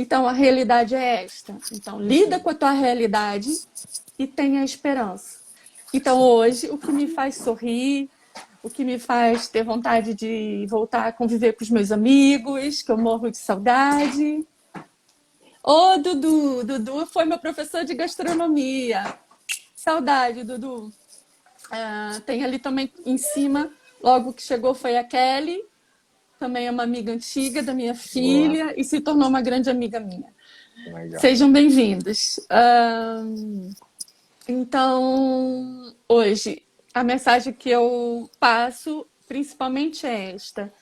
Então a realidade é esta. Então lida com a tua realidade e tenha esperança. Então, hoje, o que me faz sorrir, o que me faz ter vontade de voltar a conviver com os meus amigos, que eu morro de saudade. Ô, Dudu! Dudu foi meu professor de gastronomia. Saudade, Dudu. Ah, tem ali também em cima, logo que chegou foi a Kelly, também é uma amiga antiga da minha filha Boa. e se tornou uma grande amiga minha. Legal. Sejam bem-vindos. Então, hoje, a mensagem que eu passo principalmente é esta.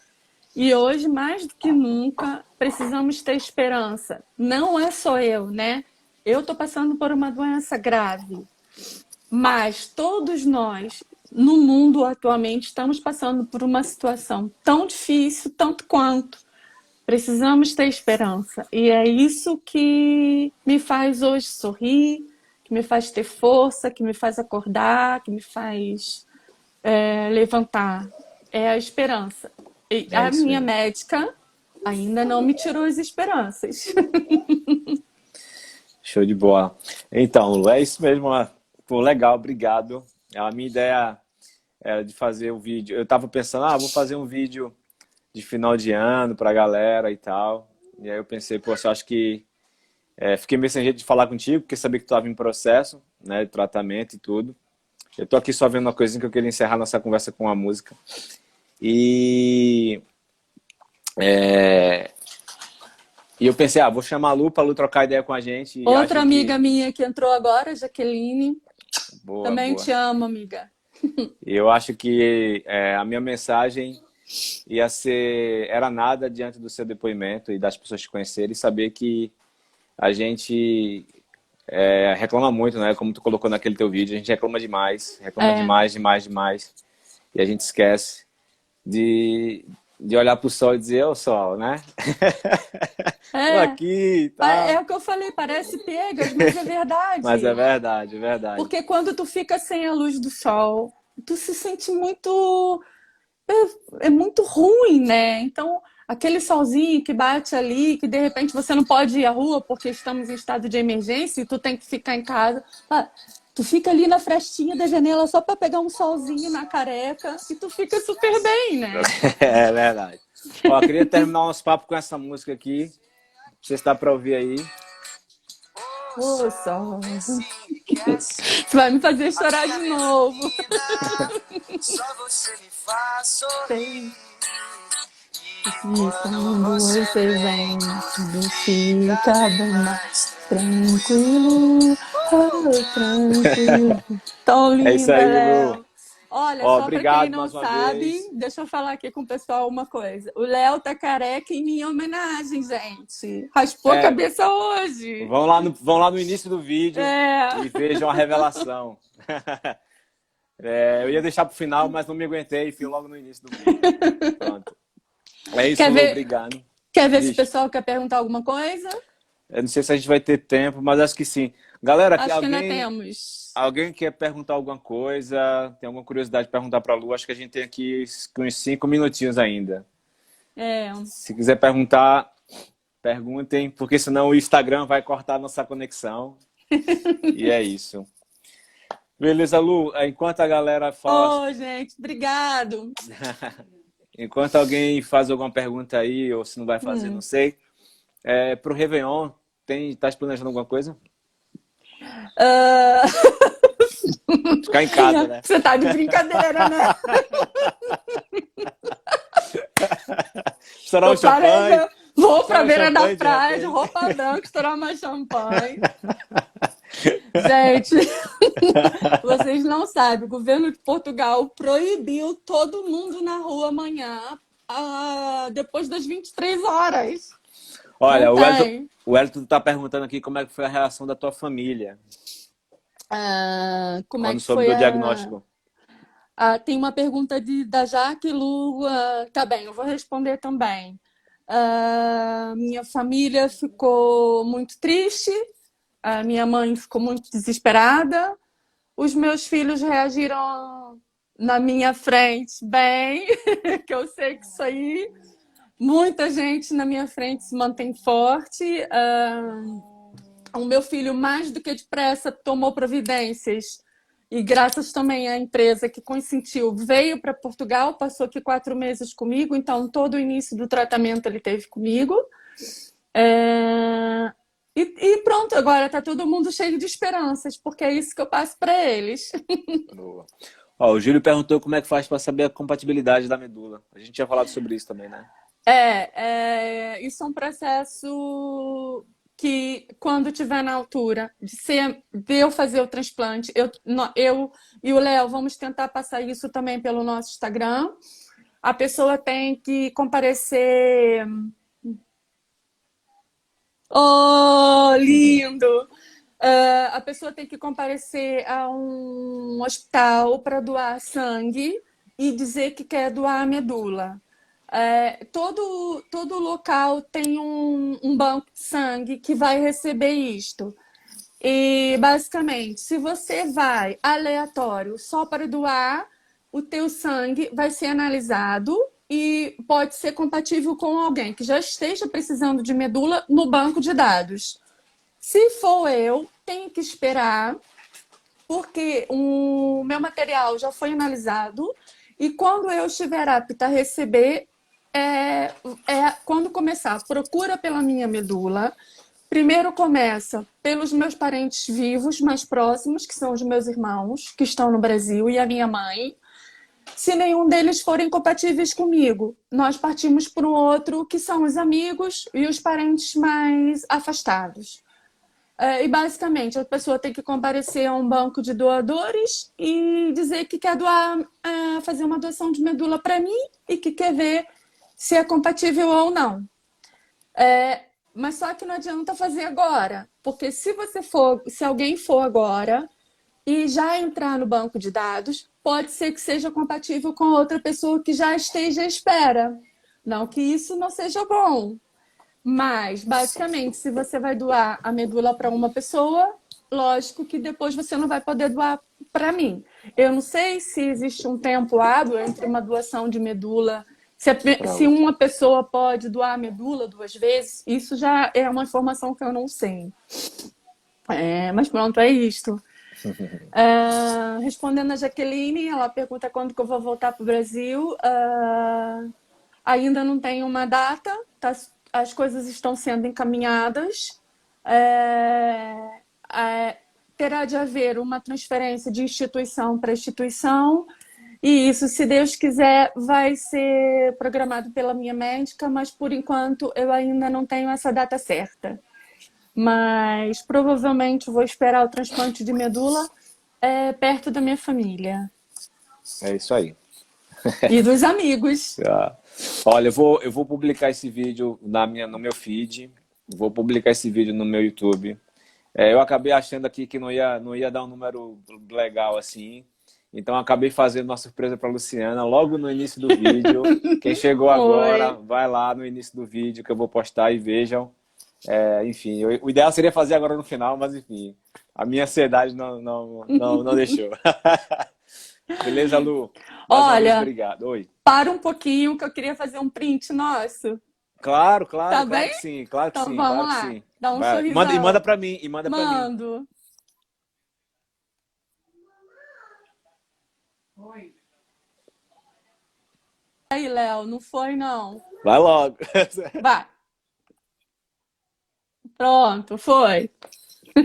E hoje, mais do que nunca, precisamos ter esperança. Não é só eu, né? Eu estou passando por uma doença grave, mas todos nós, no mundo atualmente, estamos passando por uma situação tão difícil, tanto quanto. Precisamos ter esperança. E é isso que me faz hoje sorrir, que me faz ter força, que me faz acordar, que me faz é, levantar. É a esperança. E é a minha médica ainda não me tirou as esperanças.
Show de bola. Então, é isso mesmo. Pô, legal, obrigado. A minha ideia era de fazer o um vídeo. Eu tava pensando, ah, vou fazer um vídeo de final de ano pra galera e tal. E aí eu pensei, pô, eu acho que é, fiquei meio sem jeito de falar contigo, porque sabia que tu estava em processo, né, de tratamento e tudo. Eu tô aqui só vendo uma coisinha que eu queria encerrar nossa conversa com a música. E é, e eu pensei, ah, vou chamar a Lu para Lu trocar ideia com a gente.
Outra amiga que... minha que entrou agora, Jaqueline. Boa, Também boa. te amo, amiga.
E eu acho que é, a minha mensagem ia ser era nada diante do seu depoimento e das pessoas te conhecerem e saber que a gente é, reclama muito, né? Como tu colocou naquele teu vídeo, a gente reclama demais, reclama é. demais, demais, demais. E a gente esquece de, de olhar para o sol e dizer, ô sol, né?
É.
aqui, tá.
É o que eu falei, parece piegas, mas é verdade.
mas é verdade, é verdade.
Porque quando tu fica sem a luz do sol, tu se sente muito. É, é muito ruim, né? Então, aquele solzinho que bate ali, que de repente você não pode ir à rua porque estamos em estado de emergência e tu tem que ficar em casa. Ah, Tu fica ali na frestinha da janela só para pegar um solzinho na careca e tu fica super bem, né?
É verdade. Ó, queria terminar nosso papo com essa música aqui. Não sei se dá para ouvir aí.
Ô, sol. Você vai me fazer chorar de novo. Só você me faz sorrir. E quando você vem, tudo fica bem mais tranquilo. Oh, tranquilo. Tão linda,
é isso aí, Lu.
Olha, Ó, só obrigado, pra quem não sabe, deixa eu falar aqui com o pessoal uma coisa. O Léo tá careca em minha homenagem, gente. Raspou é, a cabeça hoje.
Vão lá, no, vão lá no início do vídeo é. e vejam a revelação. é, eu ia deixar pro final, mas não me aguentei e fui logo no início do vídeo. Pronto. É isso,
quer ver,
obrigado.
Quer ver se o pessoal quer perguntar alguma coisa?
Eu não sei se a gente vai ter tempo, mas acho que sim. Galera,
acho
alguém,
que ainda temos.
Alguém quer perguntar alguma coisa? Tem alguma curiosidade de perguntar para a Lu? Acho que a gente tem aqui uns cinco minutinhos ainda.
É.
Se quiser perguntar, perguntem, porque senão o Instagram vai cortar a nossa conexão. e é isso. Beleza, Lu? Enquanto a galera fala.
Ô, oh, gente, obrigado.
Enquanto alguém faz alguma pergunta aí, ou se não vai fazer, hum. não sei. É, Para o Réveillon, tem, tá planejando alguma coisa? Uh... Ficar em casa, né?
Você tá de brincadeira, né?
Estourar um champanhe.
Vou pra beira da praia de roupa branca, estourar uma champanhe. Gente, vocês não sabem, o governo de Portugal proibiu todo mundo na rua amanhã, uh, depois das 23 horas.
Olha, o Elton, o Elton tá perguntando aqui como é que foi a reação da tua família.
Uh, como é
Quando
que
soube
foi
do
a...
diagnóstico.
Uh, tem uma pergunta de, da Jaque Lu. Uh, tá bem, eu vou responder também. Uh, minha família ficou muito triste, a minha mãe ficou muito desesperada, os meus filhos reagiram na minha frente bem, que eu sei que isso aí muita gente na minha frente se mantém forte. Uh, o meu filho, mais do que depressa, tomou providências e graças também à empresa que consentiu, veio para Portugal, passou aqui quatro meses comigo, então todo o início do tratamento ele teve comigo. É... E, e, pronto, agora está todo mundo cheio de esperanças, porque é isso que eu passo para eles.
Ó, o Júlio perguntou como é que faz para saber a compatibilidade da medula. A gente tinha falado sobre isso também, né?
É, é, isso é um processo que, quando tiver na altura de, ser, de eu fazer o transplante, eu, eu e o Léo vamos tentar passar isso também pelo nosso Instagram. A pessoa tem que comparecer. Oh, lindo! Uh, a pessoa tem que comparecer a um hospital para doar sangue e dizer que quer doar a medula. É, todo, todo local tem um, um banco de sangue que vai receber isto. E basicamente, se você vai aleatório só para doar, o teu sangue vai ser analisado e pode ser compatível com alguém que já esteja precisando de medula no banco de dados. Se for eu, tenho que esperar, porque o meu material já foi analisado e quando eu estiver apta a receber, é, é quando começar, procura pela minha medula. Primeiro começa pelos meus parentes vivos mais próximos, que são os meus irmãos, que estão no Brasil, e a minha mãe. Se nenhum deles forem compatíveis comigo, nós partimos para um outro, que são os amigos e os parentes mais afastados. É, e basicamente a pessoa tem que comparecer a um banco de doadores e dizer que quer doar, é, fazer uma doação de medula para mim e que quer ver se é compatível ou não. É, mas só que não adianta fazer agora, porque se você for, se alguém for agora e já entrar no banco de dados, pode ser que seja compatível com outra pessoa que já esteja à espera. Não que isso não seja bom, mas basicamente, se você vai doar a medula para uma pessoa, lógico que depois você não vai poder doar para mim. Eu não sei se existe um tempo hábil entre uma doação de medula, se, se uma pessoa pode doar a medula duas vezes, isso já é uma informação que eu não sei. É, mas pronto, é isto. Uh, respondendo a Jaqueline, ela pergunta quando que eu vou voltar para o Brasil. Uh, ainda não tem uma data, tá, as coisas estão sendo encaminhadas. É, terá de haver uma transferência de instituição para instituição. E isso, se Deus quiser, vai ser programado pela minha médica, mas por enquanto eu ainda não tenho essa data certa mas provavelmente vou esperar o transplante de medula é, perto da minha família.
É isso aí.
E dos amigos.
ah. Olha, eu vou, eu vou publicar esse vídeo na minha, no meu feed, vou publicar esse vídeo no meu YouTube. É, eu acabei achando aqui que não ia, não ia dar um número legal assim, então acabei fazendo uma surpresa para Luciana logo no início do vídeo. Quem chegou agora, Oi. vai lá no início do vídeo que eu vou postar e vejam. É, enfim, o ideal seria fazer agora no final, mas enfim, a minha ansiedade não, não, não, não deixou. Beleza, Lu?
Mais Olha,
obrigado. Oi.
Para um pouquinho que eu queria fazer um print nosso.
Claro, claro, tá claro bem? que sim, claro que
então,
sim.
Vamos
claro
lá.
sim.
Dá um sorriso.
E manda para mim, e manda
Mando.
Pra mim.
Oi. Aí, Léo, não foi não.
Vai logo.
Vai. Pronto, foi.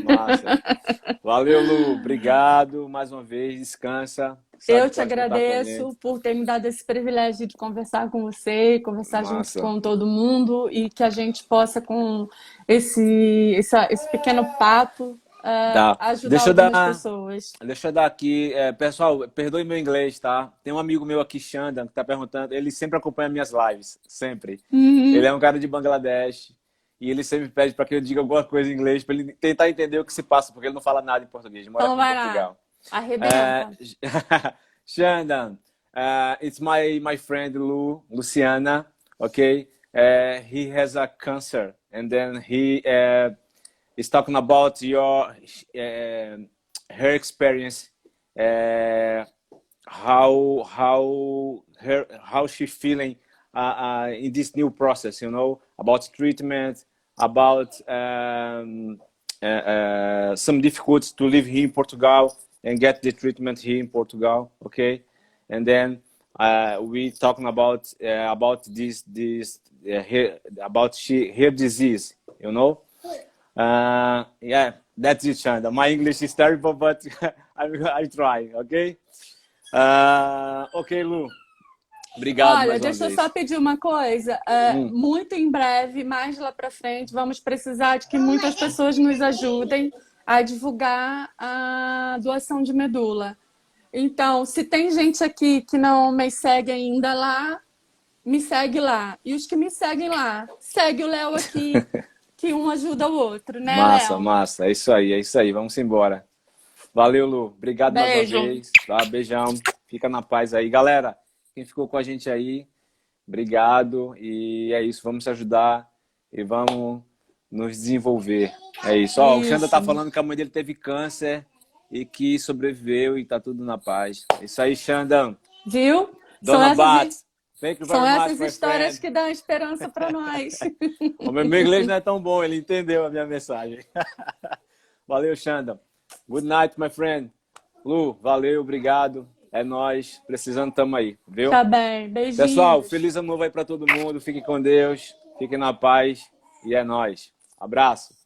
Massa. Valeu, Lu. Obrigado mais uma vez. Descansa.
Sabe eu te agradeço por ter me dado esse privilégio de conversar com você, conversar Massa. junto com todo mundo e que a gente possa, com esse, esse, esse pequeno papo, uh, ajudar deixa algumas dar, pessoas.
Deixa eu dar aqui. É, pessoal, perdoe meu inglês, tá? Tem um amigo meu aqui, Xanda, que está perguntando. Ele sempre acompanha minhas lives, sempre.
Uhum.
Ele é um cara de Bangladesh e ele sempre pede para que eu diga alguma coisa em inglês para ele tentar entender o que se passa, porque ele não fala nada em português. Mora
então vai
Portugal.
lá. Arrebenta.
Uh, Shandan, uh, it's my my friend Lu, Luciana, okay? Uh, he has a cancer and then he uh, is talking about your uh, her experience uh, how how her how she feeling uh, uh, in this new process you know about treatment about um, uh, uh, some difficulties to live here in Portugal and get the treatment here in Portugal. Okay, and then we talking about about this this here, about she her disease. You know, uh, yeah, that's it, Shanda. My English is terrible, but I I try. Okay, uh, okay, Lu. Obrigado.
Olha, deixa eu só pedir uma coisa. É, hum. Muito em breve, mais lá para frente, vamos precisar de que muitas pessoas nos ajudem a divulgar a doação de medula. Então, se tem gente aqui que não me segue ainda lá, me segue lá. E os que me seguem lá, segue o Léo aqui, que um ajuda o outro, né,
Massa,
Léo?
massa. É isso aí, é isso aí. Vamos embora. Valeu, Lu. Obrigado
Beijo.
mais uma vez. Tá? Beijão. Fica na paz aí. Galera, quem ficou com a gente aí, obrigado. E é isso, vamos te ajudar e vamos nos desenvolver. É isso. Ó, isso. o Xanda tá falando que a mãe dele teve câncer e que sobreviveu e tá tudo na paz. É isso aí, Xanda.
Viu?
Dona
Bates. São essas histórias que dão esperança para nós.
o meu inglês não é tão bom, ele entendeu a minha mensagem. valeu, Xanda. Good night, my friend. Lu, valeu, obrigado. É nós, precisando, tamo aí, viu?
Tá bem, beijinho.
Pessoal, feliz ano novo aí para todo mundo. Fiquem com Deus, fiquem na paz e é nós. Abraço.